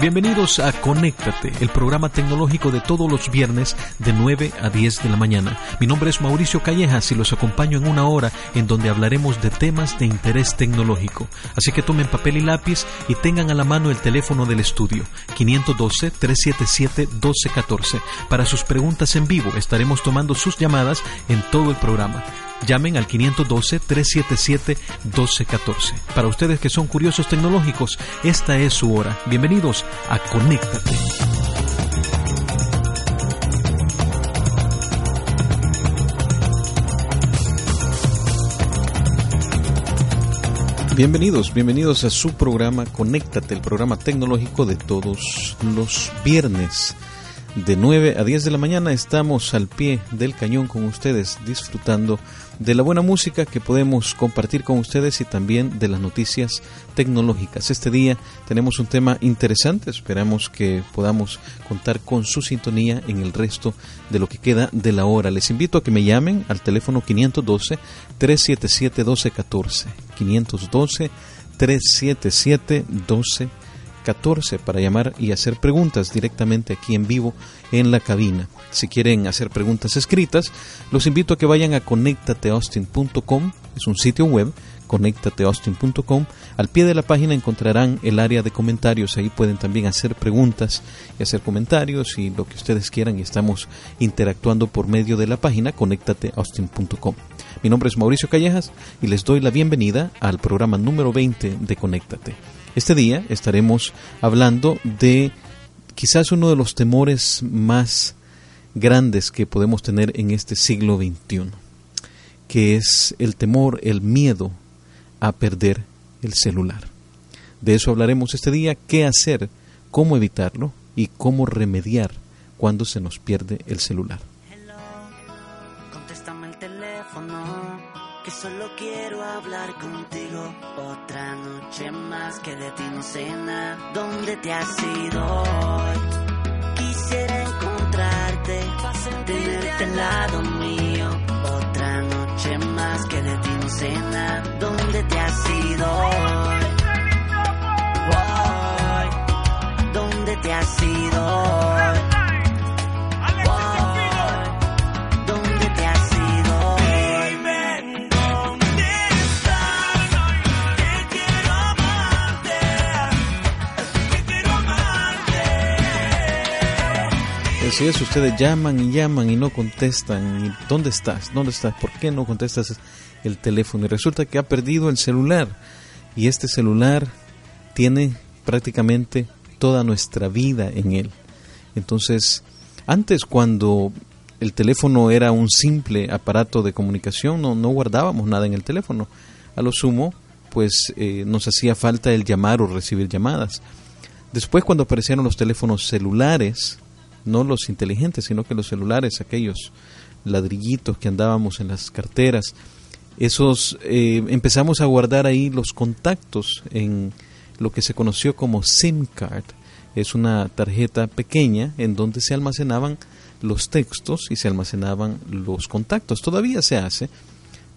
Bienvenidos a Conéctate, el programa tecnológico de todos los viernes de 9 a 10 de la mañana. Mi nombre es Mauricio Callejas y los acompaño en una hora en donde hablaremos de temas de interés tecnológico. Así que tomen papel y lápiz y tengan a la mano el teléfono del estudio 512-377-1214. Para sus preguntas en vivo estaremos tomando sus llamadas en todo el programa. Llamen al 512-377-1214. Para ustedes que son curiosos tecnológicos, esta es su hora. Bienvenidos a Conéctate. Bienvenidos, bienvenidos a su programa Conéctate, el programa tecnológico de todos los viernes. De 9 a 10 de la mañana estamos al pie del cañón con ustedes, disfrutando de la buena música que podemos compartir con ustedes y también de las noticias tecnológicas. Este día tenemos un tema interesante, esperamos que podamos contar con su sintonía en el resto de lo que queda de la hora. Les invito a que me llamen al teléfono 512-377-1214. 512-377-1214. 14 para llamar y hacer preguntas directamente aquí en vivo en la cabina. Si quieren hacer preguntas escritas, los invito a que vayan a conectateaustin.com, es un sitio web, conectateaustin.com. Al pie de la página encontrarán el área de comentarios, ahí pueden también hacer preguntas y hacer comentarios y lo que ustedes quieran y estamos interactuando por medio de la página conectateaustin.com. Mi nombre es Mauricio Callejas y les doy la bienvenida al programa número 20 de Conéctate. Este día estaremos hablando de quizás uno de los temores más grandes que podemos tener en este siglo XXI, que es el temor, el miedo a perder el celular. De eso hablaremos este día, qué hacer, cómo evitarlo y cómo remediar cuando se nos pierde el celular. Que solo quiero hablar contigo. Otra noche más que de ti no sé nada. ¿Dónde te has ido? Quisiera encontrarte, tenerte al lado mío. Otra noche más que de ti no sé nada. ¿Dónde te has ido? ¿Dónde te has ido? Es, ustedes llaman y llaman y no contestan. ¿Y ¿Dónde estás? ¿Dónde estás? ¿Por qué no contestas el teléfono? Y resulta que ha perdido el celular. Y este celular tiene prácticamente toda nuestra vida en él. Entonces, antes cuando el teléfono era un simple aparato de comunicación, no, no guardábamos nada en el teléfono. A lo sumo, pues eh, nos hacía falta el llamar o recibir llamadas. Después, cuando aparecieron los teléfonos celulares, no los inteligentes, sino que los celulares, aquellos ladrillitos que andábamos en las carteras, esos eh, empezamos a guardar ahí los contactos en lo que se conoció como SIM card. Es una tarjeta pequeña en donde se almacenaban los textos y se almacenaban los contactos. Todavía se hace,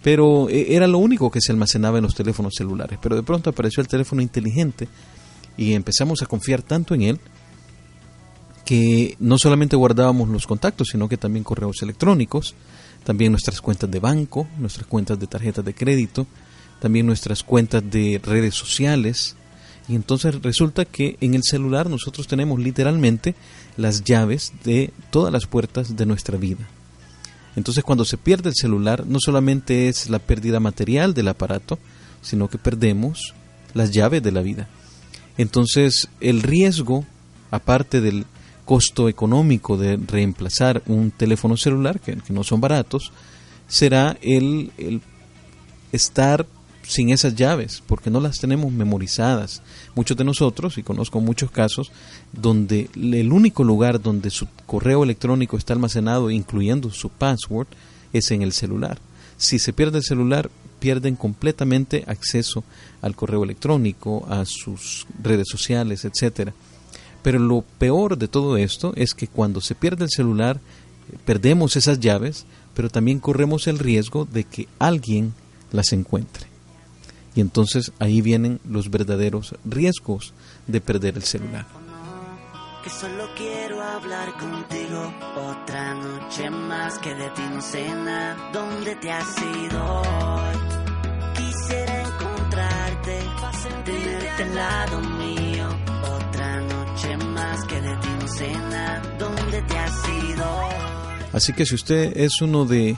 pero eh, era lo único que se almacenaba en los teléfonos celulares. Pero de pronto apareció el teléfono inteligente y empezamos a confiar tanto en él que no solamente guardábamos los contactos, sino que también correos electrónicos, también nuestras cuentas de banco, nuestras cuentas de tarjetas de crédito, también nuestras cuentas de redes sociales. Y entonces resulta que en el celular nosotros tenemos literalmente las llaves de todas las puertas de nuestra vida. Entonces cuando se pierde el celular no solamente es la pérdida material del aparato, sino que perdemos las llaves de la vida. Entonces el riesgo, aparte del costo económico de reemplazar un teléfono celular, que, no son baratos, será el, el estar sin esas llaves, porque no las tenemos memorizadas. Muchos de nosotros, y conozco muchos casos, donde el único lugar donde su correo electrónico está almacenado, incluyendo su password, es en el celular. Si se pierde el celular, pierden completamente acceso al correo electrónico, a sus redes sociales, etcétera. Pero lo peor de todo esto es que cuando se pierde el celular, perdemos esas llaves, pero también corremos el riesgo de que alguien las encuentre. Y entonces ahí vienen los verdaderos riesgos de perder el celular. Que solo quiero hablar contigo otra noche más que de ti. ¿Dónde te has ido? Quisiera encontrarte, lado ¿Dónde te has ido Así que si usted es uno de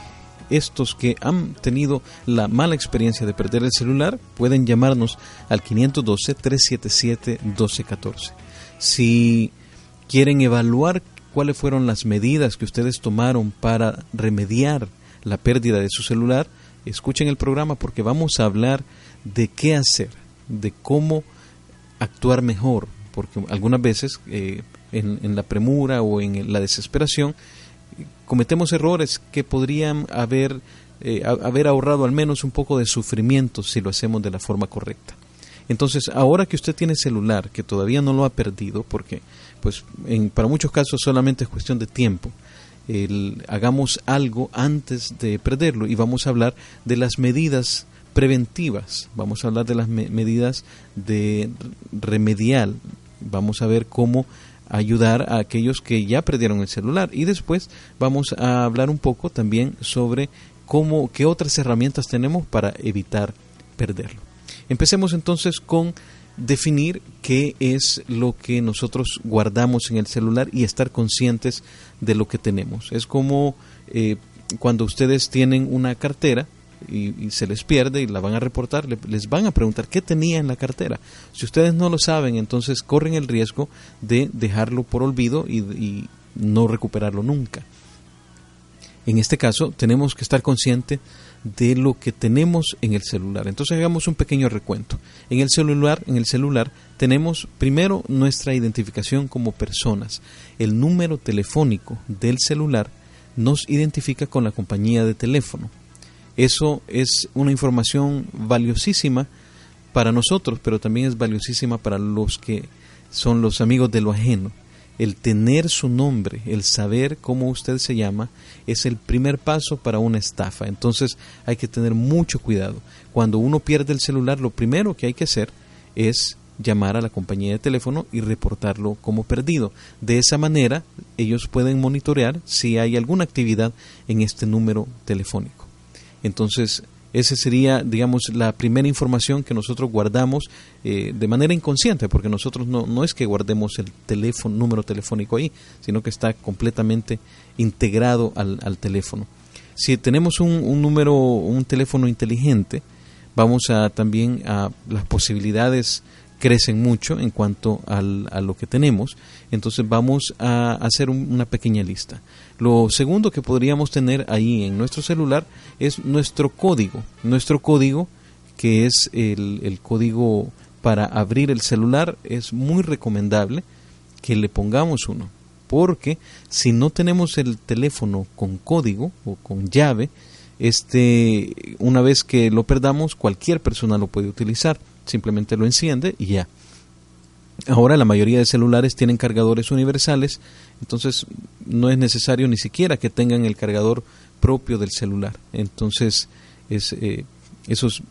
estos que han tenido la mala experiencia de perder el celular pueden llamarnos al 512-377-1214. Si quieren evaluar cuáles fueron las medidas que ustedes tomaron para remediar la pérdida de su celular, escuchen el programa porque vamos a hablar de qué hacer, de cómo actuar mejor, porque algunas veces eh, en, la premura o en la desesperación cometemos errores que podrían haber, eh, haber ahorrado al menos un poco de sufrimiento si lo hacemos de la forma correcta. Entonces, ahora que usted tiene celular, que todavía no lo ha perdido, porque pues en, para muchos casos solamente es cuestión de tiempo, hagamos algo antes de perderlo y vamos a hablar de las medidas preventivas, vamos a hablar de las medidas de remedial, vamos a ver cómo ayudar a aquellos que ya perdieron el celular. Y después vamos a hablar un poco también sobre cómo, qué otras herramientas tenemos para evitar perderlo. Empecemos entonces con definir qué es lo que nosotros guardamos en el celular y estar conscientes de lo que tenemos. Es como eh, cuando ustedes tienen una cartera y, se les pierde y la van a reportar, les van a preguntar qué tenía en la cartera. Si ustedes no lo saben, entonces corren el riesgo de dejarlo por olvido y, no recuperarlo nunca. En este caso, tenemos que estar conscientes de lo que tenemos en el celular. Entonces hagamos un pequeño recuento. En el celular, en el celular tenemos primero nuestra identificación como personas. El número telefónico del celular nos identifica con la compañía de teléfono. Eso es una información valiosísima para nosotros, pero también es valiosísima para los que son los amigos de lo ajeno. El tener su nombre, el saber cómo usted se llama, es el primer paso para una estafa. Entonces hay que tener mucho cuidado. Cuando uno pierde el celular, lo primero que hay que hacer es llamar a la compañía de teléfono y reportarlo como perdido. De esa manera ellos pueden monitorear si hay alguna actividad en este número telefónico. Entonces, esa sería, digamos, la primera información que nosotros guardamos eh, de manera inconsciente, porque nosotros no, no es que guardemos el teléfono, número telefónico ahí, sino que está completamente integrado al, al teléfono. Si tenemos un, un, número, un teléfono inteligente, vamos a también a las posibilidades crecen mucho en cuanto al, a lo que tenemos. Entonces vamos a hacer una pequeña lista. Lo segundo que podríamos tener ahí en nuestro celular es nuestro código. Nuestro código, que es el, el código para abrir el celular, es muy recomendable que le pongamos uno. Porque si no tenemos el teléfono con código o con llave, este, una vez que lo perdamos, cualquier persona lo puede utilizar. Simplemente lo enciende y ya. Ahora la mayoría de celulares tienen cargadores universales, entonces no es necesario ni siquiera que tengan el cargador propio del celular. Entonces es, eh, eso es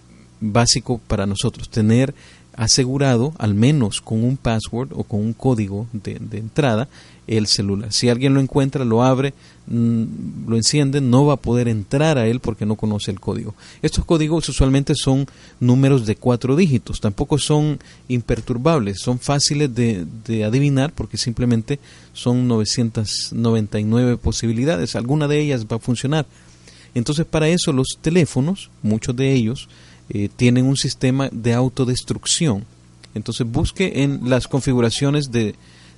básico para nosotros, tener asegurado, al menos con un password o con un código de, entrada, el celular. Si alguien lo encuentra, lo abre, mm, lo enciende, no va a poder entrar a él porque no conoce el código. Estos códigos usualmente son números de cuatro dígitos, tampoco son imperturbables, son fáciles de, adivinar porque simplemente son 999 posibilidades, alguna de ellas va a funcionar. Entonces para eso los teléfonos, muchos de ellos, eh, tienen un sistema de autodestrucción. Entonces busque en las configuraciones de,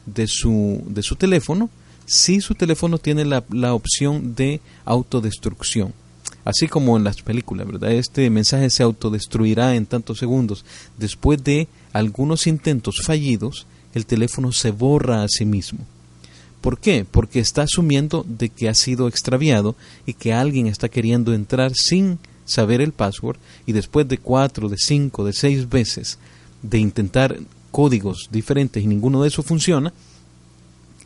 de, su, de su teléfono si su teléfono tiene la, la opción de autodestrucción. así como en las películas, ¿verdad? Este mensaje se autodestruirá en tantos segundos. Después de algunos intentos fallidos, el teléfono se borra a sí mismo. ¿Por qué? Porque está asumiendo de que ha sido extraviado y que alguien está queriendo entrar sin saber el password y después de cuatro, de cinco, de seis veces de intentar códigos diferentes y ninguno de esos funciona,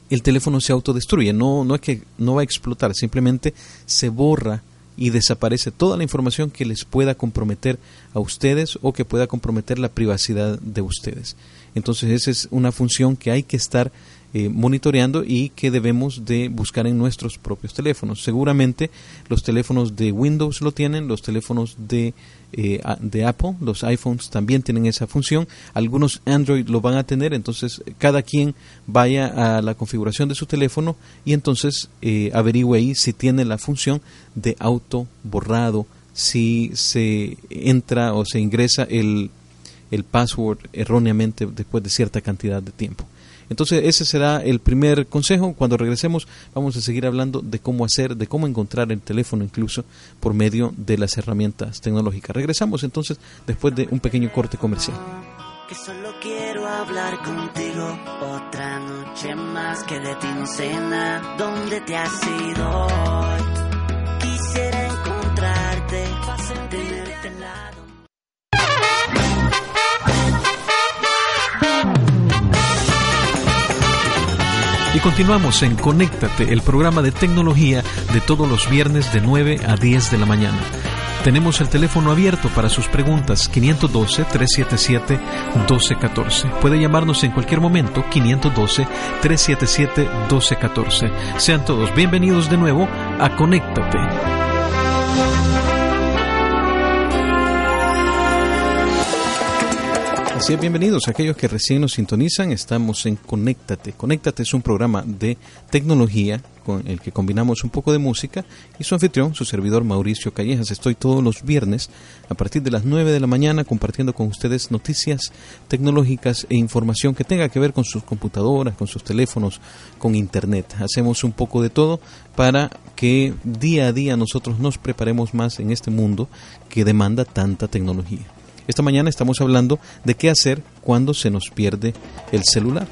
el teléfono se autodestruye. No, no es que no va a explotar, simplemente se borra y desaparece toda la información que les pueda comprometer a ustedes o que pueda comprometer la privacidad de ustedes. Entonces esa es una función que hay que estar eh, monitoreando y que debemos de buscar en nuestros propios teléfonos. Seguramente los teléfonos de Windows lo tienen, los teléfonos de, eh, de Apple, los iPhones también tienen esa función, algunos Android lo van a tener, entonces cada quien vaya a la configuración de su teléfono y entonces eh, averigüe ahí si tiene la función de auto borrado, si se entra o se ingresa el, el password erróneamente después de cierta cantidad de tiempo. Entonces ese será el primer consejo. Cuando regresemos vamos a seguir hablando de cómo hacer, de cómo encontrar el teléfono incluso por medio de las herramientas tecnológicas. Regresamos entonces después de un pequeño corte comercial. Que solo quiero hablar contigo otra noche más que de. ¿Dónde te has ido? Continuamos en Conéctate, el programa de tecnología de todos los viernes de 9 a 10 de la mañana. Tenemos el teléfono abierto para sus preguntas 512-377-1214. Puede llamarnos en cualquier momento 512-377-1214. Sean todos bienvenidos de nuevo a Conéctate. Bienvenidos a aquellos que recién nos sintonizan. Estamos en Conéctate. Conéctate es un programa de tecnología con el que combinamos un poco de música y su anfitrión, su servidor Mauricio Callejas. Estoy todos los viernes a partir de las 9 de la mañana compartiendo con ustedes noticias tecnológicas e información que tenga que ver con sus computadoras, con sus teléfonos, con internet. Hacemos un poco de todo para que día a día nosotros nos preparemos más en este mundo que demanda tanta tecnología. Esta mañana estamos hablando de qué hacer cuando se nos pierde el celular.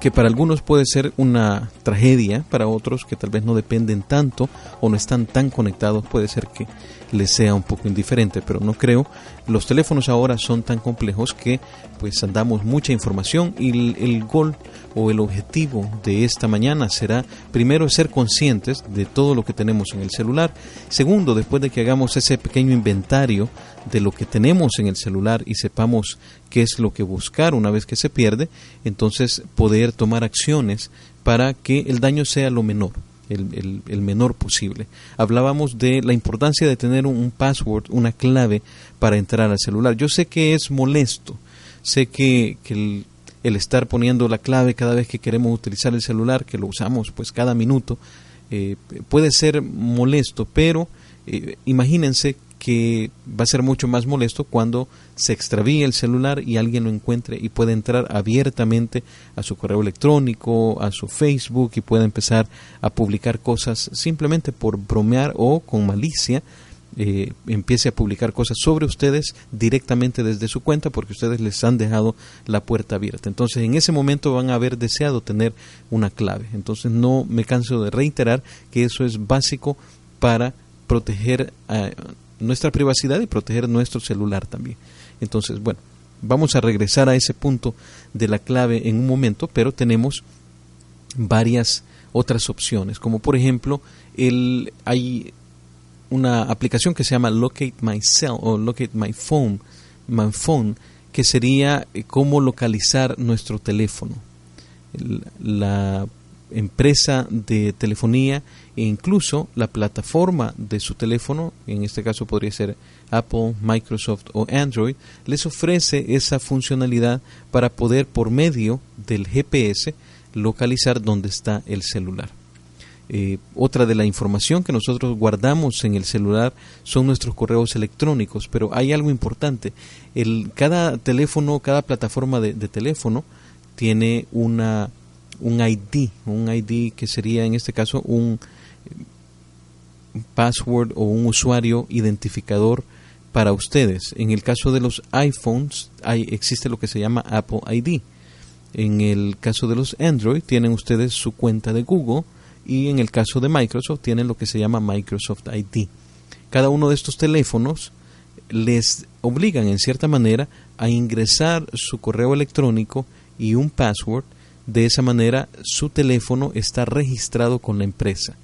Que para algunos puede ser una tragedia, para otros que tal vez no dependen tanto o no están tan conectados, puede ser que les sea un poco indiferente, pero no creo. Los teléfonos ahora son tan complejos que pues andamos mucha información y el, el gol o el objetivo de esta mañana será primero ser conscientes de todo lo que tenemos en el celular, segundo, después de que hagamos ese pequeño inventario de lo que tenemos en el celular y sepamos qué es lo que buscar una vez que se pierde, entonces poder tomar acciones para que el daño sea lo menor. El, el, menor posible. Hablábamos de la importancia de tener un, password, una clave para entrar al celular. Yo sé que es molesto, sé que, que el, el, estar poniendo la clave cada vez que queremos utilizar el celular, que lo usamos pues cada minuto, eh, puede ser molesto, pero eh, imagínense que va a ser mucho más molesto cuando se extravíe el celular y alguien lo encuentre y puede entrar abiertamente a su correo electrónico, a su Facebook y puede empezar a publicar cosas simplemente por bromear o con malicia. Eh, empiece a publicar cosas sobre ustedes directamente desde su cuenta porque ustedes les han dejado la puerta abierta. Entonces en ese momento van a haber deseado tener una clave. Entonces no me canso de reiterar que eso es básico para proteger a nuestra privacidad y proteger nuestro celular también. Entonces, bueno, vamos a regresar a ese punto de la clave en un momento, pero tenemos varias otras opciones, como por ejemplo, el, hay una aplicación que se llama Locate My Cell o Locate My Phone, My Phone, que sería eh, cómo localizar nuestro teléfono. La empresa de telefonía e incluso la plataforma de su teléfono, en este caso podría ser Apple, Microsoft o Android, les ofrece esa funcionalidad para poder por medio del GPS localizar dónde está el celular. Eh, otra de la información que nosotros guardamos en el celular son nuestros correos electrónicos, pero hay algo importante. El, cada teléfono, cada plataforma de, de teléfono tiene una un ID, un ID que sería en este caso un password o un usuario identificador para ustedes. En el caso de los iPhones hay, existe lo que se llama Apple ID. En el caso de los Android tienen ustedes su cuenta de Google y en el caso de Microsoft tienen lo que se llama Microsoft ID. Cada uno de estos teléfonos les obligan en cierta manera a ingresar su correo electrónico y un password. De esa manera su teléfono está registrado con la empresa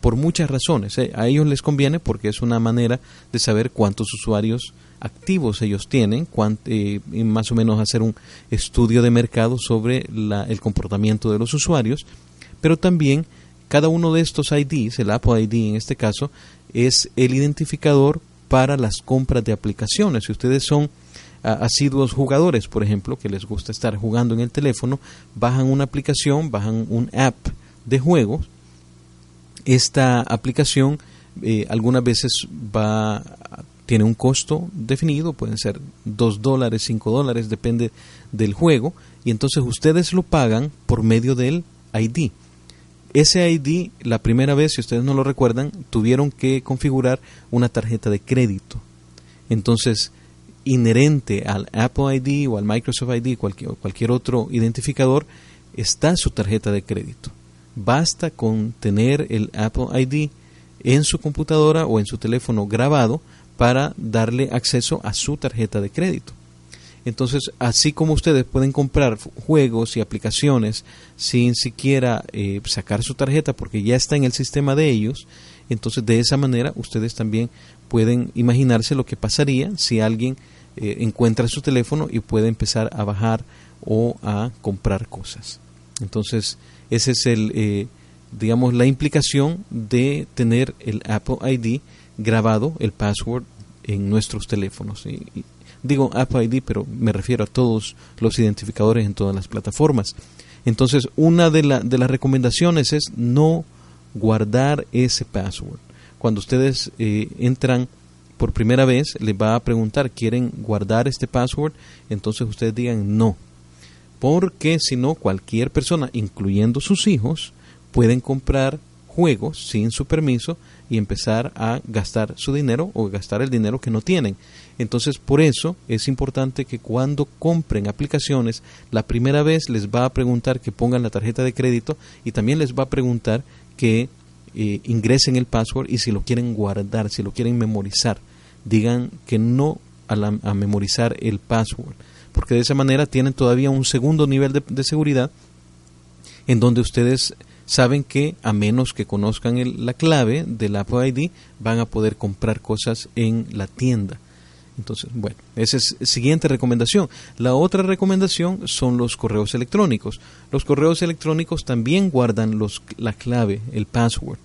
por muchas razones. ¿eh? A ellos les conviene porque es una manera de saber cuántos usuarios activos ellos tienen, eh, y más o menos hacer un estudio de mercado sobre el comportamiento de los usuarios, pero también cada uno de estos IDs, el Apple ID en este caso, es el identificador para las compras de aplicaciones. Si ustedes son asiduos jugadores, por ejemplo, que les gusta estar jugando en el teléfono, bajan una aplicación, bajan un app de juegos, esta aplicación eh, algunas veces va tiene un costo definido, pueden ser 2 dólares, 5 dólares, depende del juego, y entonces ustedes lo pagan por medio del ID. Ese ID, la primera vez, si ustedes no lo recuerdan, tuvieron que configurar una tarjeta de crédito. Entonces, inherente al Apple ID o al Microsoft ID, cualquier, cualquier otro identificador, está su tarjeta de crédito. Basta con tener el Apple ID en su computadora o en su teléfono grabado para darle acceso a su tarjeta de crédito. Entonces, así como ustedes pueden comprar juegos y aplicaciones sin siquiera eh, sacar su tarjeta porque ya está en el sistema de ellos, entonces de esa manera ustedes también pueden imaginarse lo que pasaría si alguien eh, encuentra su teléfono y puede empezar a bajar o a comprar cosas. Entonces, ese es el, eh, digamos, la implicación de tener el Apple ID grabado, el password, en nuestros teléfonos. digo Apple ID, pero me refiero a todos los identificadores en todas las plataformas. Entonces, una de, de las recomendaciones es no guardar ese password. Cuando ustedes eh, entran por primera vez, les va a preguntar, ¿quieren guardar este password? Entonces ustedes digan no porque si no cualquier persona, incluyendo sus hijos, pueden comprar juegos sin su permiso y empezar a gastar su dinero o gastar el dinero que no tienen. Entonces, por eso es importante que cuando compren aplicaciones, la primera vez les va a preguntar que pongan la tarjeta de crédito y también les va a preguntar que eh, ingresen el password y si lo quieren guardar, si lo quieren memorizar, digan que no a memorizar el password porque de esa manera tienen todavía un segundo nivel de, seguridad en donde ustedes saben que a menos que conozcan la clave del Apple ID van a poder comprar cosas en la tienda. Entonces, bueno, esa es la siguiente recomendación. La otra recomendación son los correos electrónicos. Los correos electrónicos también guardan los, la clave, el password.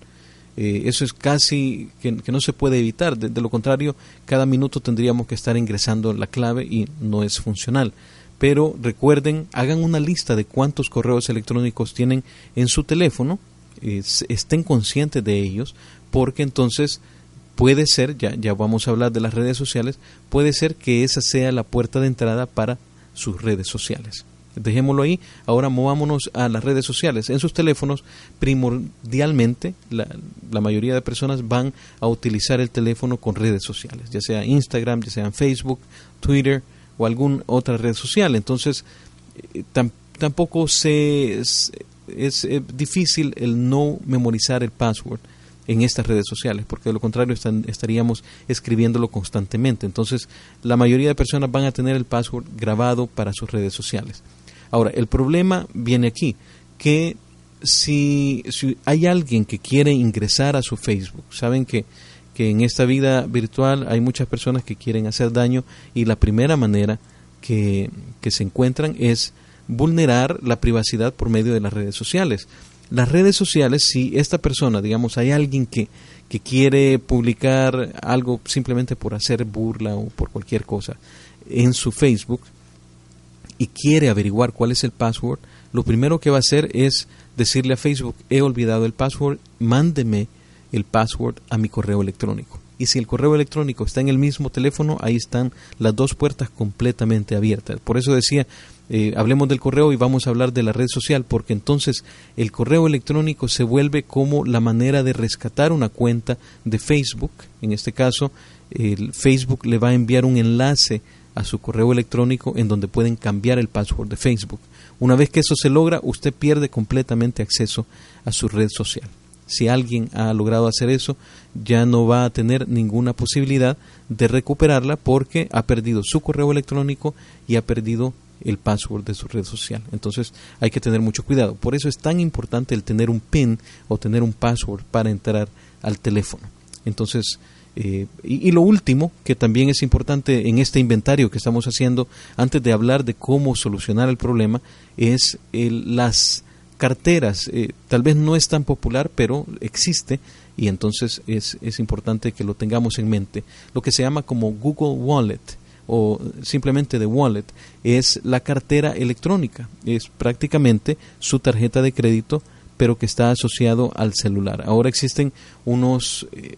Eh, eso es casi que, no se puede evitar. De, lo contrario, cada minuto tendríamos que estar ingresando la clave y no es funcional. Pero recuerden, hagan una lista de cuántos correos electrónicos tienen en su teléfono, estén conscientes de ellos, porque entonces puede ser, ya, ya vamos a hablar de las redes sociales, puede ser que esa sea la puerta de entrada para sus redes sociales. Dejémoslo ahí. Ahora movámonos a las redes sociales. En sus teléfonos, primordialmente, la, la, mayoría de personas van a utilizar el teléfono con redes sociales, ya sea Instagram, ya sea Facebook, Twitter o alguna otra red social. Entonces, eh, tampoco se, es, es, eh, difícil el no memorizar el password en estas redes sociales, porque de lo contrario estaríamos escribiéndolo constantemente. Entonces, la mayoría de personas van a tener el password grabado para sus redes sociales. Ahora, el problema viene aquí, que si, hay alguien que quiere ingresar a su Facebook, saben que, que en esta vida virtual hay muchas personas que quieren hacer daño y la primera manera que, que se encuentran es vulnerar la privacidad por medio de las redes sociales. Las redes sociales, si esta persona, digamos, hay alguien que, que quiere publicar algo simplemente por hacer burla o por cualquier cosa en su Facebook, y quiere averiguar cuál es el password, lo primero que va a hacer es decirle a Facebook, he olvidado el password, mándeme el password a mi correo electrónico. Y si el correo electrónico está en el mismo teléfono, ahí están las dos puertas completamente abiertas. Por eso decía eh, hablemos del correo y vamos a hablar de la red social, porque entonces el correo electrónico se vuelve como la manera de rescatar una cuenta de Facebook. En este caso, el Facebook le va a enviar un enlace a su correo electrónico en donde pueden cambiar el password de Facebook. Una vez que eso se logra, usted pierde completamente acceso a su red social. Si alguien ha logrado hacer eso, ya no va a tener ninguna posibilidad de recuperarla porque ha perdido su correo electrónico y ha perdido el password de su red social. Entonces hay que tener mucho cuidado. Por eso es tan importante el tener un PIN o tener un password para entrar al teléfono. Entonces, eh, y, lo último, que también es importante en este inventario que estamos haciendo, antes de hablar de cómo solucionar el problema, es las carteras. Eh, tal vez no es tan popular, pero existe y entonces es, es importante que lo tengamos en mente. Lo que se llama como Google Wallet o simplemente de wallet es la cartera electrónica. Es prácticamente su tarjeta de crédito pero que está asociado al celular. Ahora existen unos eh,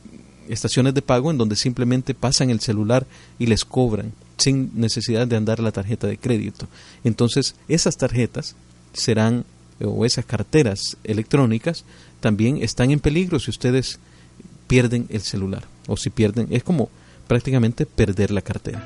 estaciones de pago en donde simplemente pasan el celular y les cobran sin necesidad de andar la tarjeta de crédito. Entonces, esas tarjetas serán o esas carteras electrónicas también están en peligro si ustedes pierden el celular o si pierden es como prácticamente perder la cartera.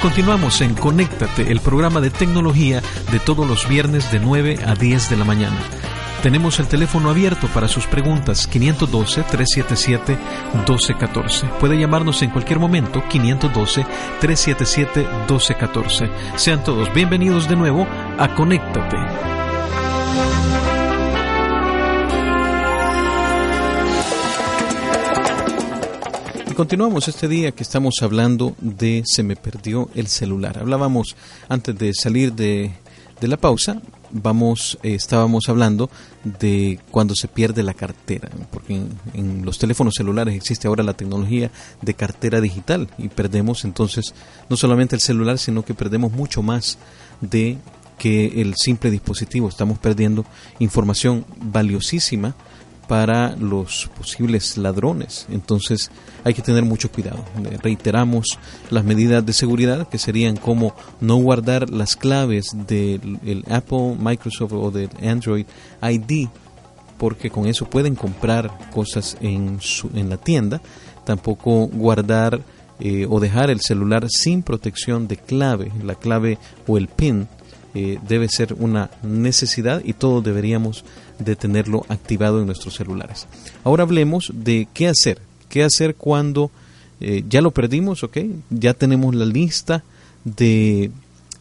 Continuamos en Conéctate, el programa de tecnología de todos los viernes de 9 a 10 de la mañana. Tenemos el teléfono abierto para sus preguntas 512-377-1214. Puede llamarnos en cualquier momento 512-377-1214. Sean todos bienvenidos de nuevo a Conéctate. Continuamos este día que estamos hablando de se me perdió el celular. Hablábamos antes de salir de, la pausa, vamos, eh, estábamos hablando de cuando se pierde la cartera, porque en, en, los teléfonos celulares existe ahora la tecnología de cartera digital y perdemos entonces no solamente el celular, sino que perdemos mucho más de que el simple dispositivo. Estamos perdiendo información valiosísima para los posibles ladrones. Entonces hay que tener mucho cuidado. Reiteramos las medidas de seguridad que serían como no guardar las claves del Apple, Microsoft o del Android ID porque con eso pueden comprar cosas en, su, en la tienda. Tampoco guardar eh, o dejar el celular sin protección de clave, la clave o el PIN eh, debe ser una necesidad y todos deberíamos de tenerlo activado en nuestros celulares. Ahora hablemos de qué hacer, qué hacer cuando eh, ya lo perdimos, ¿ok? Ya tenemos la lista de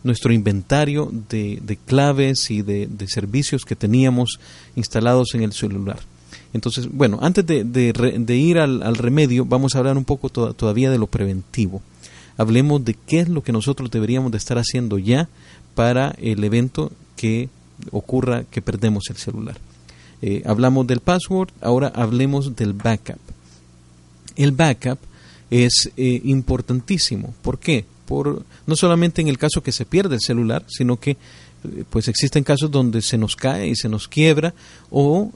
nuestro inventario de, claves y de, servicios que teníamos instalados en el celular. Entonces, bueno, antes de, ir al, remedio, vamos a hablar un poco todavía de lo preventivo. Hablemos de qué es lo que nosotros deberíamos de estar haciendo ya para el evento que ocurra que perdemos el celular. Eh, hablamos del password, ahora hablemos del backup. El backup es eh, importantísimo. ¿Por qué? Por, no solamente en el caso que se pierde el celular, sino que eh, pues existen casos donde se nos cae y se nos quiebra o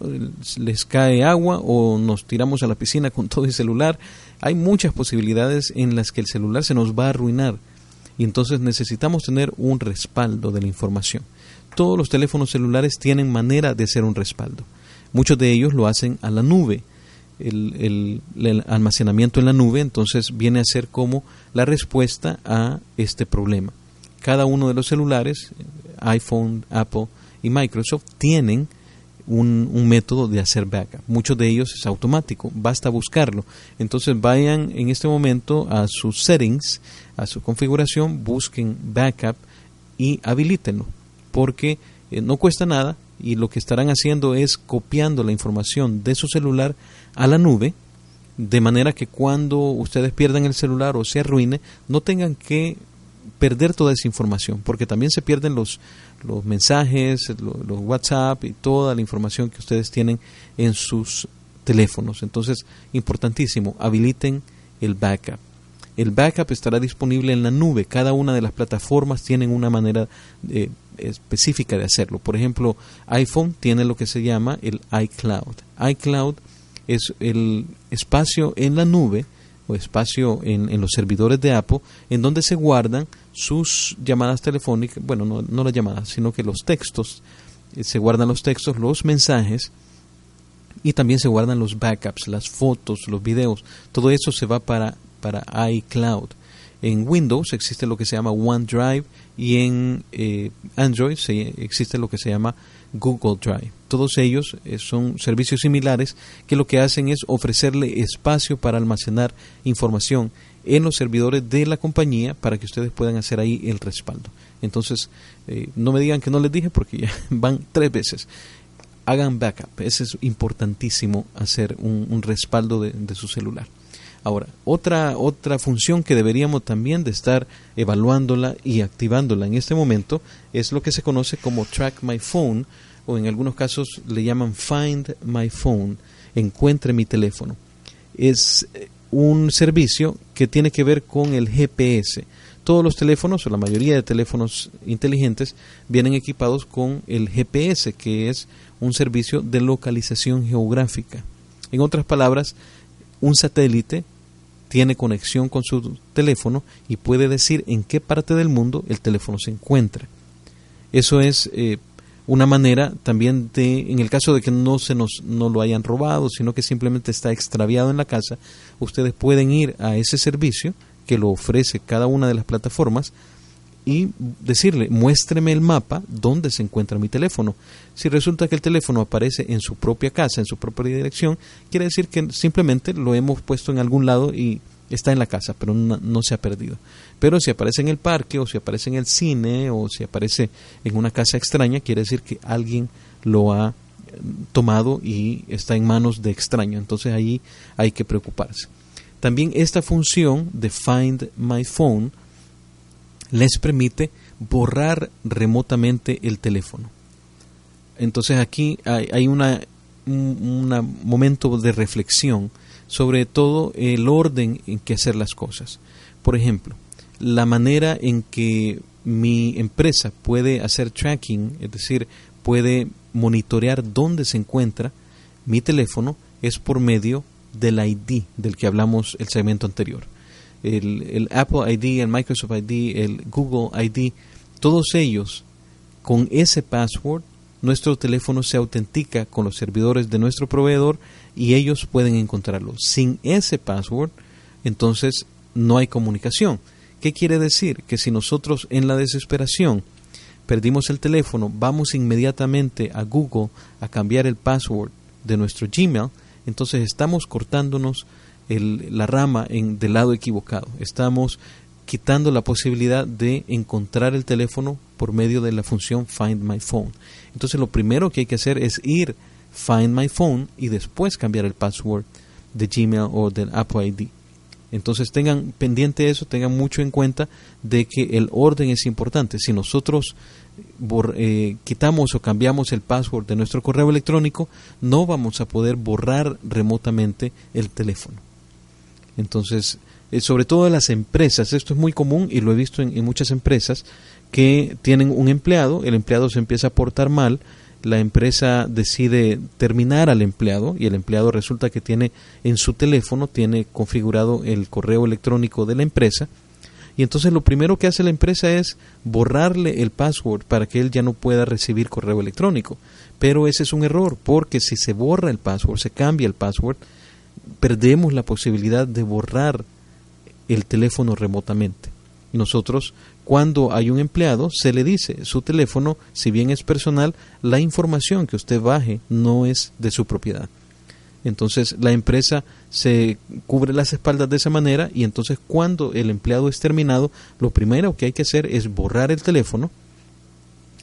les cae agua o nos tiramos a la piscina con todo el celular. Hay muchas posibilidades en las que el celular se nos va a arruinar. y entonces necesitamos tener un respaldo de la información. Todos los teléfonos celulares tienen manera de hacer un respaldo. Muchos de ellos lo hacen a la nube. El, almacenamiento en la nube entonces viene a ser como la respuesta a este problema. Cada uno de los celulares, iPhone, Apple y Microsoft, tienen un, un, método de hacer backup. Muchos de ellos es automático, basta buscarlo. Entonces vayan en este momento a sus settings, a su configuración, busquen backup y habilítenlo, porque eh, no cuesta nada y lo que estarán haciendo es copiando la información de su celular a la nube, de manera que cuando ustedes pierdan el celular o se arruine, no tengan que perder toda esa información, porque también se pierden los, los mensajes, los, WhatsApp y toda la información que ustedes tienen en sus teléfonos. Entonces, importantísimo, habiliten el backup. El backup estará disponible en la nube. Cada una de las plataformas tienen una manera eh, específica de hacerlo. Por ejemplo, iPhone tiene lo que se llama el iCloud. iCloud es el espacio en la nube o espacio en, en, los servidores de Apple en donde se guardan sus llamadas telefónicas, bueno, no, no las llamadas, sino que los textos, eh, se guardan los textos, los mensajes y también se guardan los backups, las fotos, los videos, todo eso se va para, para iCloud. En Windows existe lo que se llama OneDrive y en eh, Android se, existe lo que se llama Google Drive. Todos ellos eh, son servicios similares que lo que hacen es ofrecerle espacio para almacenar información en los servidores de la compañía para que ustedes puedan hacer ahí el respaldo. Entonces, eh, no me digan que no les dije porque ya van tres veces. Hagan backup, ese es importantísimo hacer un, respaldo de, su celular. Ahora, otra, otra función que deberíamos también de estar evaluándola y activándola en este momento es lo que se conoce como Track My Phone o en algunos casos le llaman Find My Phone, encuentre mi teléfono. Es eh, un servicio que tiene que ver con el GPS. Todos los teléfonos, o la mayoría de teléfonos inteligentes, vienen equipados con el GPS, que es un servicio de localización geográfica. En otras palabras, un satélite tiene conexión con su teléfono y puede decir en qué parte del mundo el teléfono se encuentra. Eso es eh, una manera también de, en el caso de que no se nos no lo hayan robado, sino que simplemente está extraviado en la casa, ustedes pueden ir a ese servicio que lo ofrece cada una de las plataformas y decirle, muéstreme el mapa donde se encuentra mi teléfono. Si resulta que el teléfono aparece en su propia casa, en su propia dirección, quiere decir que simplemente lo hemos puesto en algún lado y está en la casa, pero no, se ha perdido. Pero si aparece en el parque o si aparece en el cine o si aparece en una casa extraña, quiere decir que alguien lo ha eh, tomado y está en manos de extraño. Entonces ahí hay que preocuparse. También esta función de Find My Phone les permite borrar remotamente el teléfono. Entonces aquí hay, una, un momento de reflexión sobre todo el orden en que hacer las cosas. Por ejemplo, la manera en que mi empresa puede hacer tracking, es decir, puede monitorear dónde se encuentra mi teléfono, es por medio del ID del que hablamos el segmento anterior. El, Apple ID, el Microsoft ID, el Google ID, todos ellos con ese password, nuestro teléfono se autentica con los servidores de nuestro proveedor y ellos pueden encontrarlo. Sin ese password, entonces no hay comunicación. ¿Qué quiere decir? Que si nosotros en la desesperación perdimos el teléfono, vamos inmediatamente a Google a cambiar el password de nuestro Gmail, entonces estamos cortándonos la rama en, del lado equivocado. Estamos quitando la posibilidad de encontrar el teléfono por medio de la función Find My Phone. Entonces lo primero que hay que hacer es ir Find My Phone y después cambiar el password de Gmail o del Apple ID. Entonces tengan pendiente eso, tengan mucho en cuenta de que el orden es importante. Si nosotros eh, quitamos o cambiamos el password de nuestro correo electrónico, no vamos a poder borrar remotamente el teléfono. Entonces, eh, sobre todo las empresas, esto es muy común y lo he visto en muchas empresas que tienen un empleado, el empleado se empieza a portar mal, la empresa decide terminar al empleado y el empleado resulta que tiene en su teléfono, tiene configurado el correo electrónico de la empresa Y entonces lo primero que hace la empresa es borrarle el password para que él ya no pueda recibir correo electrónico. Pero ese es un error, porque si se borra el password, se cambia el password, perdemos la posibilidad de borrar el teléfono remotamente. Nosotros, cuando hay un empleado, se le dice, su teléfono, si bien es personal, la información que usted baje no es de su propiedad. Entonces la empresa se cubre las espaldas de esa manera y entonces cuando el empleado es terminado, lo primero que hay que hacer es borrar el teléfono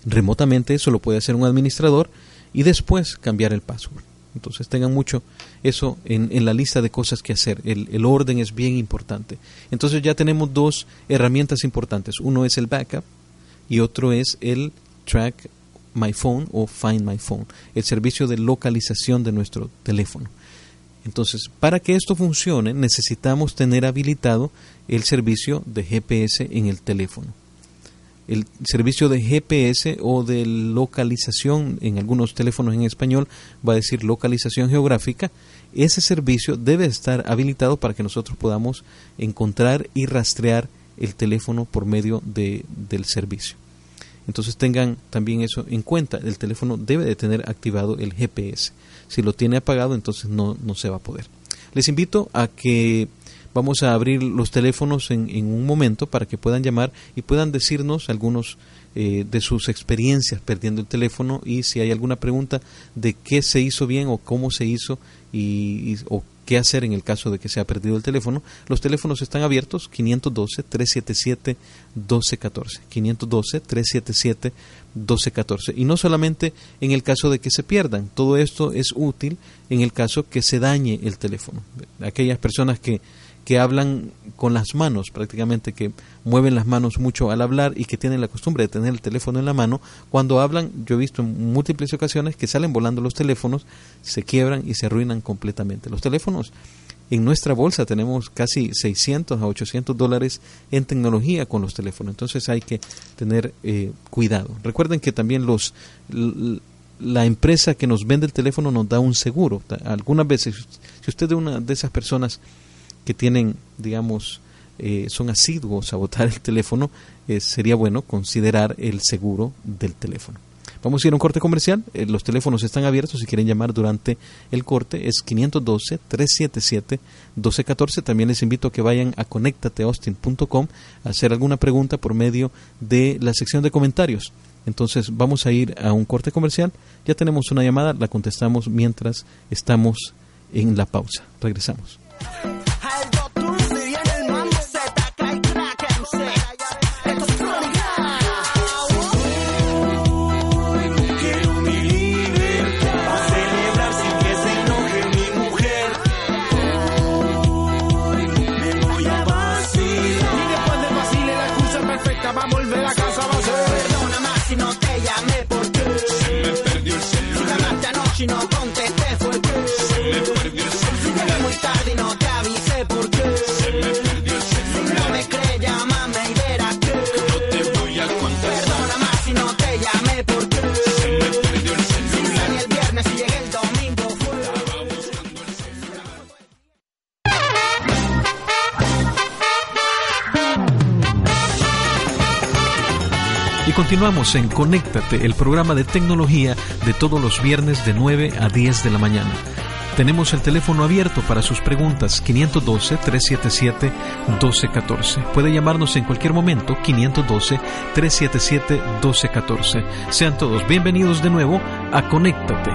remotamente, eso lo puede hacer un administrador y después cambiar el password. Entonces tengan mucho eso en, la lista de cosas que hacer. El, el, orden es bien importante. Entonces ya tenemos dos herramientas importantes. Uno es el backup y otro es el track my phone o find my phone, el servicio de localización de nuestro teléfono. Entonces, para que esto funcione, necesitamos tener habilitado el servicio de GPS en el teléfono el servicio de GPS o de localización, en algunos teléfonos en español va a decir localización geográfica, ese servicio debe estar habilitado para que nosotros podamos encontrar y rastrear el teléfono por medio de, del servicio. Entonces tengan también eso en cuenta, el teléfono debe de tener activado el GPS. Si lo tiene apagado, entonces no, no se va a poder. Les invito a que Vamos a abrir los teléfonos en, en un momento para que puedan llamar y puedan decirnos algunos eh, de sus experiencias perdiendo el teléfono y si hay alguna pregunta de qué se hizo bien o cómo se hizo y, o qué hacer en el caso de que se ha perdido el teléfono. Los teléfonos están abiertos 512-377-1214. 512-377-1214. Y no solamente en el caso de que se pierdan, todo esto es útil en el caso que se dañe el teléfono. Aquellas personas que que hablan con las manos, prácticamente que mueven las manos mucho al hablar y que tienen la costumbre de tener el teléfono en la mano, cuando hablan, yo he visto en múltiples ocasiones que salen volando los teléfonos, se quiebran y se arruinan completamente. Los teléfonos en nuestra bolsa tenemos casi 600 a 800 dólares en tecnología con los teléfonos, entonces hay que tener eh, cuidado. Recuerden que también los la empresa que nos vende el teléfono nos da un seguro. Algunas veces, si usted es una de esas personas que tienen, digamos, eh, son asiduos a botar el teléfono, eh, sería bueno considerar el seguro del teléfono. Vamos a ir a un corte comercial. Eh, los teléfonos están abiertos si quieren llamar durante el corte. Es 512-377-1214. También les invito a que vayan a conectateaustin.com a hacer alguna pregunta por medio de la sección de comentarios. Entonces vamos a ir a un corte comercial. Ya tenemos una llamada, la contestamos mientras estamos en la pausa. Regresamos. si no contesté fue que se me perdió el celular. Llegué muy tarde y no te avisé por qué se me perdió Continuamos en Conéctate, el programa de tecnología de todos los viernes de 9 a 10 de la mañana. Tenemos el teléfono abierto para sus preguntas 512-377-1214. Puede llamarnos en cualquier momento 512-377-1214. Sean todos bienvenidos de nuevo a Conéctate.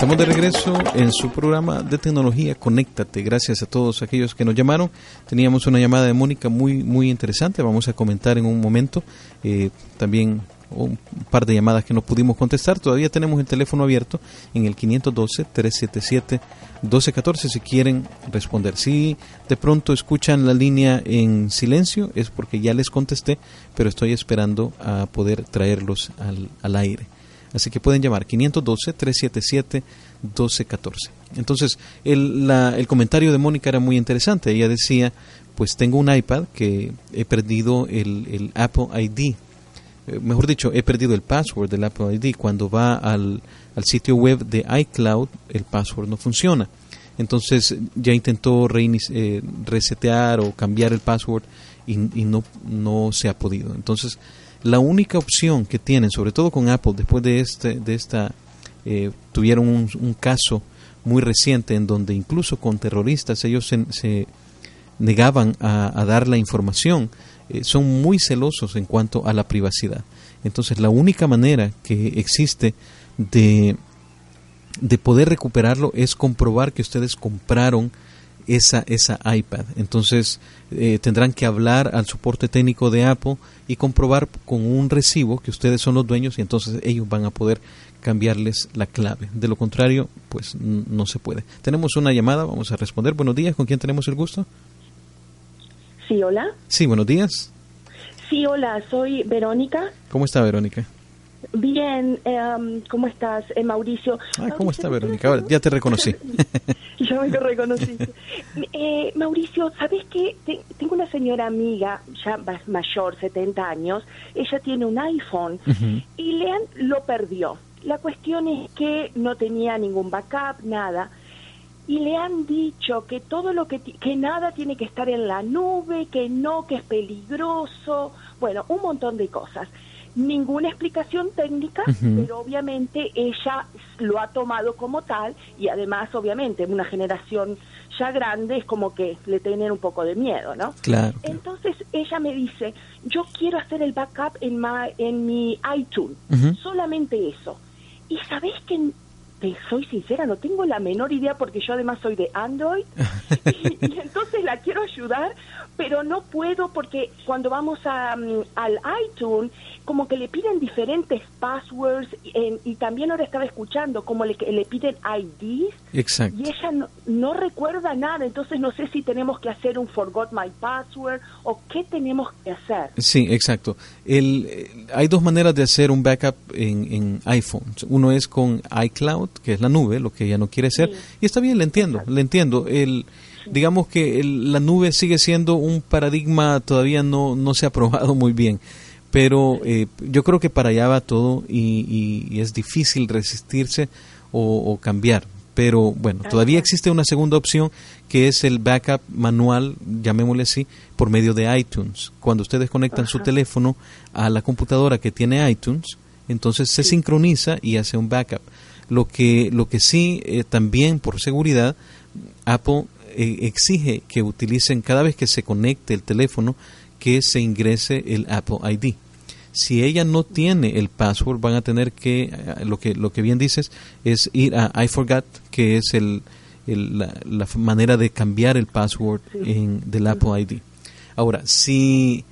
Estamos de regreso en su programa de tecnología Conéctate. Gracias a todos aquellos que nos llamaron. Teníamos una llamada de Mónica muy muy interesante. Vamos a comentar en un momento. Eh, también un par de llamadas que no pudimos contestar. Todavía tenemos el teléfono abierto en el 512-377-1214 si quieren responder. Si de pronto escuchan la línea en silencio es porque ya les contesté, pero estoy esperando a poder traerlos al, al aire. Así que pueden llamar 512-377-1214. Entonces, el, el comentario de Mónica era muy interesante. Ella decía, pues tengo un iPad que he perdido el, el Apple ID. mejor dicho, he perdido el password del Apple ID. Cuando va al, al sitio web de iCloud, el password no funciona. Entonces ya intentó eh, resetear o cambiar el password y, no, no se ha podido. Entonces la única opción que tienen, sobre todo con Apple, después de, este, de esta, eh, tuvieron un, caso muy reciente en donde incluso con terroristas ellos se, negaban a, dar la información, eh, son muy celosos en cuanto a la privacidad. Entonces la única manera que existe de de poder recuperarlo es comprobar que ustedes compraron esa, esa iPad. Entonces eh, tendrán que hablar al soporte técnico de Apple y comprobar con un recibo que ustedes son los dueños y entonces ellos van a poder cambiarles la clave. De lo contrario, pues no se puede. Tenemos una llamada, vamos a responder. Buenos días, ¿con quién tenemos el gusto? Sí, hola. Sí, buenos días. Sí, hola, soy Verónica. ¿Cómo está Verónica? Bien, eh, ¿cómo estás, eh, Mauricio? Ah, ¿Cómo está, Verónica? ya te reconocí. ya me reconocí. eh, Mauricio, ¿sabes qué? tengo una señora amiga, ya mayor, 70 años, ella tiene un iPhone y le han, lo perdió. La cuestión es que no tenía ningún backup, nada. Y le han dicho que todo lo que, que nada tiene que estar en la nube, que no, que es peligroso, bueno, un montón de cosas ninguna explicación técnica, pero obviamente ella lo ha tomado como tal y además obviamente una generación ya grande es como que le tienen un poco de miedo, ¿no? Claro. Entonces ella me dice, yo quiero hacer el backup en, en mi iTunes, solamente eso. Y sabés que te soy sincera, no tengo la menor idea porque yo además soy de Android y, entonces la quiero ayudar, pero no puedo porque cuando vamos a, mm, al iTunes como que le piden diferentes passwords y también ahora estaba escuchando como le, le piden IDs Exacto. y ella no, recuerda nada, entonces no sé si tenemos que hacer un forgot my password o qué tenemos que hacer. Sí, exacto. El, eh, hay dos maneras de hacer un backup en, en iPhone. Uno es con iCloud, que es la nube, lo que ella no quiere hacer, y está bien, le entiendo, le entiendo. El, digamos que la nube sigue siendo un paradigma todavía no, no se ha probado muy bien pero eh, yo creo que para allá va todo y, es difícil resistirse o, cambiar. Pero bueno, todavía existe una segunda opción que es el backup manual, llamémosle así, por medio de iTunes. Cuando ustedes conectan su teléfono a la computadora que tiene iTunes, entonces se sincroniza y hace un backup. Lo que, lo que sí, eh, también por seguridad, Apple eh, exige que utilicen cada vez que se conecte el teléfono, que se ingrese el Apple ID. Si ella no tiene el password, van a tener que, eh, lo que, lo que bien dices, es ir a iForgot, que es el, la, manera de cambiar el password en, del Apple ID. Ahora, si,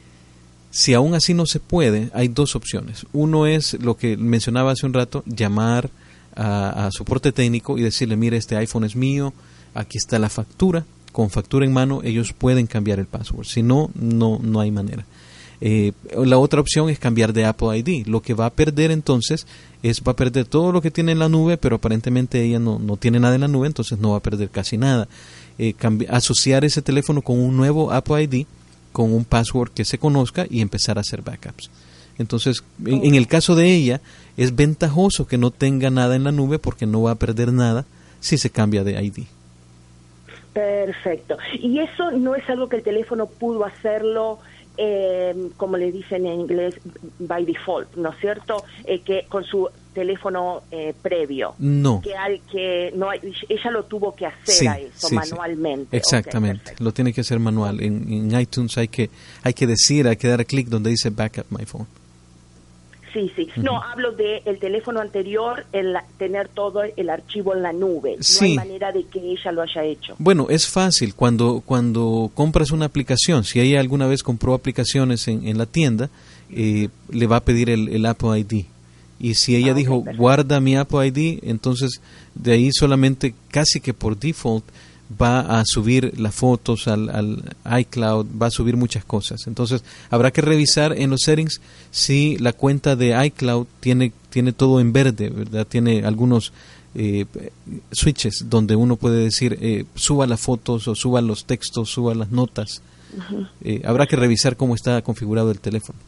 si aún así no se puede, hay dos opciones. Uno es lo que mencionaba hace un rato, llamar a, a soporte técnico y decirle, mire, este iPhone es mío, aquí está la factura, con factura en mano, ellos pueden cambiar el password. Si no, no, no hay manera. Eh, la otra opción es cambiar de Apple ID. Lo que va a perder entonces es va a perder todo lo que tiene en la nube, pero aparentemente ella no, no tiene nada en la nube, entonces no va a perder casi nada. Eh, asociar ese teléfono con un nuevo Apple ID, con un password que se conozca y empezar a hacer backups. Entonces, en el caso de ella, es ventajoso que no tenga nada en la nube porque no va a perder nada si se cambia de ID. Perfecto. Y eso no es algo que el teléfono pudo hacerlo, eh, como le dicen en inglés, by default, ¿no es cierto? Eh, que con su teléfono eh, previo. No. Que, hay, que no ella lo tuvo que hacer a eso manualmente. Exactamente, lo tiene que hacer manual. En, en, iTunes hay que, hay que decir, hay que dar clic donde dice Backup My Phone. Sí, sí. No, hablo de el teléfono anterior, el tener todo el archivo en la nube. No hay manera de que ella lo haya hecho. Bueno, es fácil. Cuando, cuando compras una aplicación, si ella alguna vez compró aplicaciones en, en la tienda, eh, le va a pedir el, Apple ID. Y si ella ah, dijo, guarda mi Apple ID, entonces de ahí solamente, casi que por default, va a subir las fotos al, al, iCloud, va a subir muchas cosas. Entonces, habrá que revisar en los settings si la cuenta de iCloud tiene, tiene todo en verde, ¿verdad? Tiene algunos eh, switches donde uno puede decir eh, suba las fotos o suba los textos, suba las notas. Eh, habrá que revisar cómo está configurado el teléfono.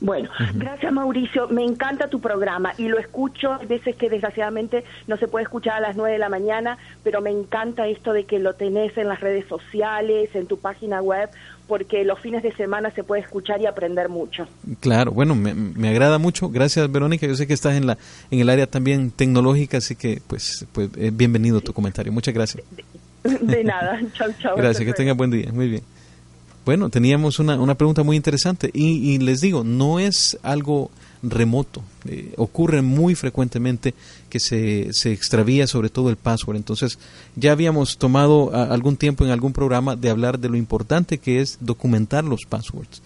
Bueno, gracias Mauricio, me encanta tu programa y lo escucho, hay veces que desgraciadamente no se puede escuchar a las 9 de la mañana, pero me encanta esto de que lo tenés en las redes sociales, en tu página web, porque los fines de semana se puede escuchar y aprender mucho. Claro, bueno, me, me agrada mucho, gracias Verónica, yo sé que estás en, la, en el área también tecnológica, así que pues, pues eh, bienvenido tu comentario, muchas gracias. De, nada, chao, chao. Gracias, que tenga buen día, muy bien. Bueno, teníamos una, una pregunta muy interesante y, les digo, no es algo remoto. Eh, ocurre muy frecuentemente que se, se extravía sobre todo el password. Entonces, ya habíamos tomado algún tiempo en algún programa de hablar de lo importante que es documentar los passwords.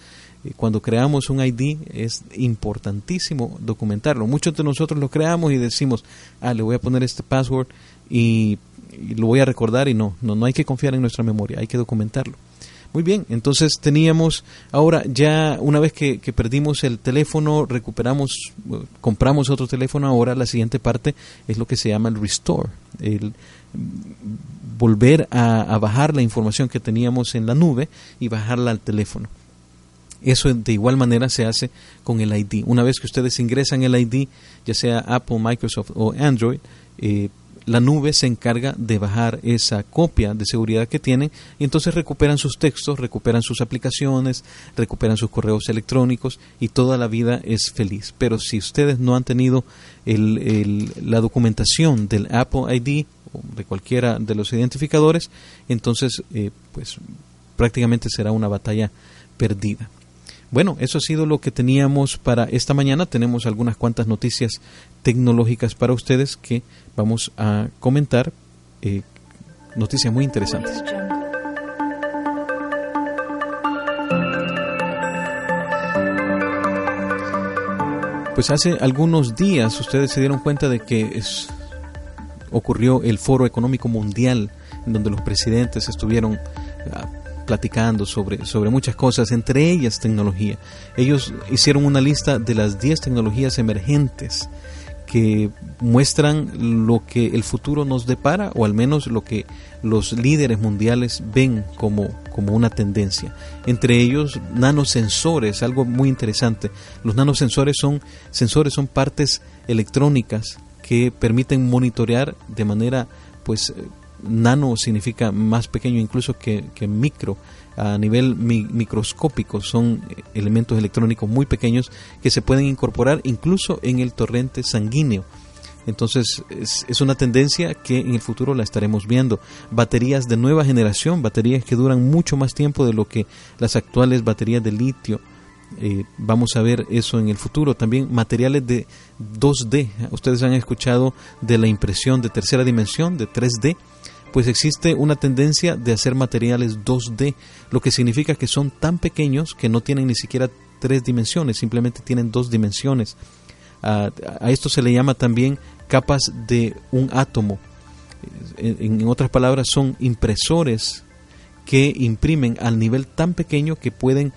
Eh, cuando creamos un ID es importantísimo documentarlo. Muchos de nosotros lo creamos y decimos, ah, le voy a poner este password y, y lo voy a recordar y no, no, no hay que confiar en nuestra memoria, hay que documentarlo. Muy bien, entonces teníamos, ahora ya una vez que, perdimos el teléfono, recuperamos, compramos otro teléfono, ahora la siguiente parte es lo que se llama el restore, el volver a, bajar la información que teníamos en la nube y bajarla al teléfono. Eso de igual manera se hace con el ID. Una vez que ustedes ingresan el ID, ya sea Apple, Microsoft o Android, eh, la nube se encarga de bajar esa copia de seguridad que tienen y entonces recuperan sus textos, recuperan sus aplicaciones, recuperan sus correos electrónicos y toda la vida es feliz. Pero si ustedes no han tenido la documentación del Apple ID o de cualquiera de los identificadores, entonces eh, pues prácticamente será una batalla perdida. Bueno, eso ha sido lo que teníamos para esta mañana. Tenemos algunas cuantas noticias tecnológicas para ustedes que vamos a comentar. Eh, noticias muy interesantes. Pues hace algunos días ustedes se dieron cuenta de que es, ocurrió el Foro Económico Mundial, en donde los presidentes estuvieron ah, platicando sobre, sobre muchas cosas, entre ellas tecnología. Ellos hicieron una lista de las 10 tecnologías emergentes que muestran lo que el futuro nos depara o al menos lo que los líderes mundiales ven como, como una tendencia. Entre ellos nanosensores, algo muy interesante. Los nanosensores son sensores son partes electrónicas que permiten monitorear de manera pues nano significa más pequeño incluso que, micro, a nivel microscópico, son elementos electrónicos muy pequeños que se pueden incorporar incluso en el torrente sanguíneo. Entonces es, una tendencia que en el futuro la estaremos viendo. Baterías de nueva generación, baterías que duran mucho más tiempo de lo que las actuales baterías de litio. Eh, vamos a ver eso en el futuro. También materiales de 2D. Ustedes han escuchado de la impresión de tercera dimensión, de 3D pues existe una tendencia de hacer materiales 2D, lo que significa que son tan pequeños que no tienen ni siquiera tres dimensiones, simplemente tienen dos dimensiones. a esto se le llama también capas de un átomo. en otras palabras, son impresores que imprimen al nivel tan pequeño que pueden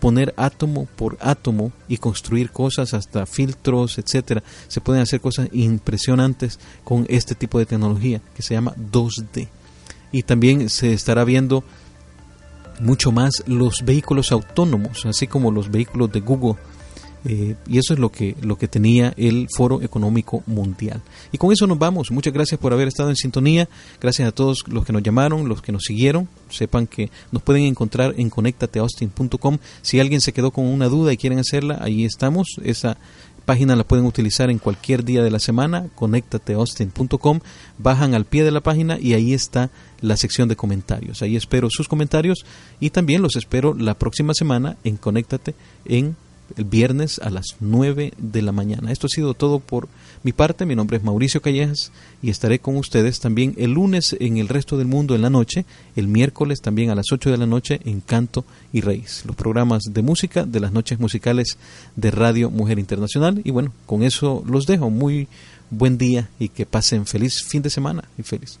poner átomo por átomo y construir cosas hasta filtros, etcétera. Se pueden hacer cosas impresionantes con este tipo de tecnología que se llama 2D. Y también se estará viendo mucho más los vehículos autónomos, así como los vehículos de Google eh, y eso es lo que, lo que tenía el Foro Económico Mundial. Y con eso nos vamos. Muchas gracias por haber estado en sintonía. Gracias a todos los que nos llamaron, los que nos siguieron. Sepan que nos pueden encontrar en conectateaustin.com. Si alguien se quedó con una duda y quieren hacerla, ahí estamos. Esa página la pueden utilizar en cualquier día de la semana. Conectateaustin.com. Bajan al pie de la página y ahí está la sección de comentarios. Ahí espero sus comentarios y también los espero la próxima semana en Conéctate en el viernes a las 9 de la mañana. Esto ha sido todo por mi parte. Mi nombre es Mauricio Callejas y estaré con ustedes también el lunes en el resto del mundo en la noche, el miércoles también a las 8 de la noche en Canto y Raíz, los programas de música de las noches musicales de Radio Mujer Internacional. Y bueno, con eso los dejo. Muy buen día y que pasen feliz fin de semana y feliz.